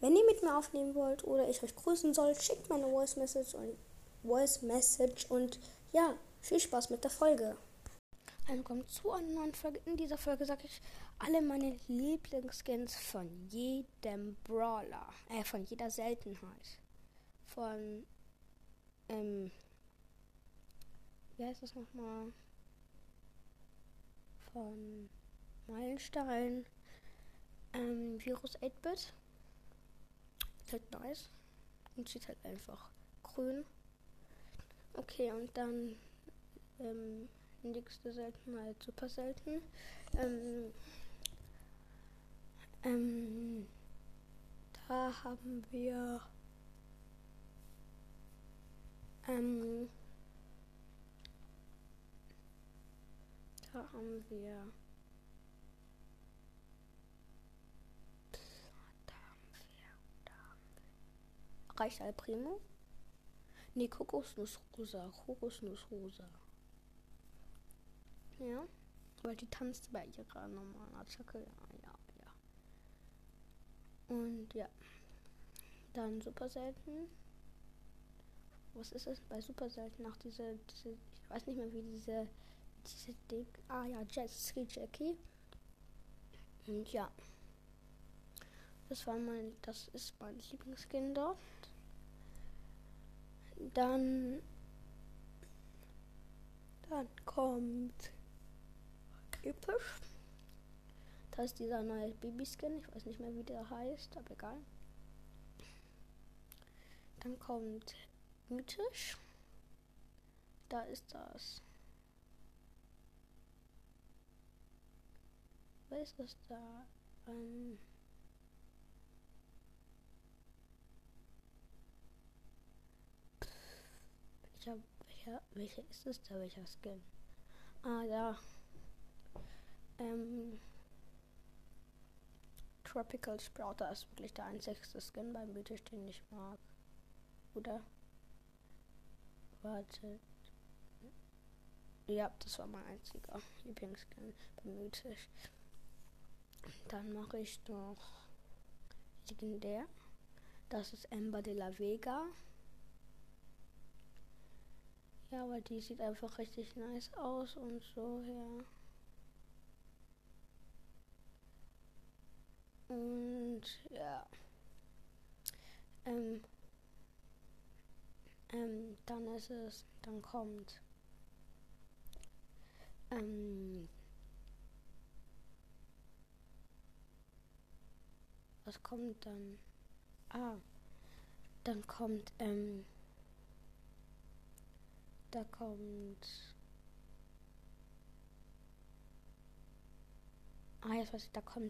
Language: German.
Wenn ihr mit mir aufnehmen wollt oder ich euch grüßen soll, schickt mir eine Voice Message und Voice Message und ja, viel Spaß mit der Folge. Willkommen zu einer neuen Folge. In dieser Folge sage ich alle meine Lieblingsskins von jedem Brawler, äh, von jeder Seltenheit. Von, ähm, wie heißt das nochmal? Von Meilenstein, ähm, Virus 8-Bit. Halt nice. Und sieht halt einfach grün. Okay, und dann, ähm, nächste Seltenheit, super selten. Ähm, ähm, da haben wir, ähm, da haben wir, da haben wir, da haben wir, reicht Al Primo? Nee, Kokosnuss rosa. Ja, weil die tanzt bei ihrer normalen Attacke, ja, ja, ja. Und ja, dann super selten. Was ist es bei super selten? Nach diese, diese, ich weiß nicht mehr wie diese diese Ding. Ah ja, Jetski Jackie. Und ja. Das war mein, das ist mein Lieblingsskin dort. Dann, dann kommt episch. Das ist dieser neue Babyskin. Ich weiß nicht mehr, wie der heißt, aber egal. Dann kommt mythisch. Da ist das Was ist das da? Ähm welcher, welcher, welcher ist es da? Welcher Skin? Ah, da. Ähm Tropical Sprouter ist wirklich der einzigste Skin beim Mythisch, den ich mag. Oder? Warte. Ja, das war mein einziger Lieblingsskin beim Mythisch. Dann mache ich noch legendär. Das ist Ember de la Vega. Ja, aber die sieht einfach richtig nice aus und so, ja. Und ja. Ähm, ähm, dann ist es, dann kommt ähm, was kommt dann? Ah, dann kommt, ähm, da kommt. Ah, jetzt weiß ich, da kommt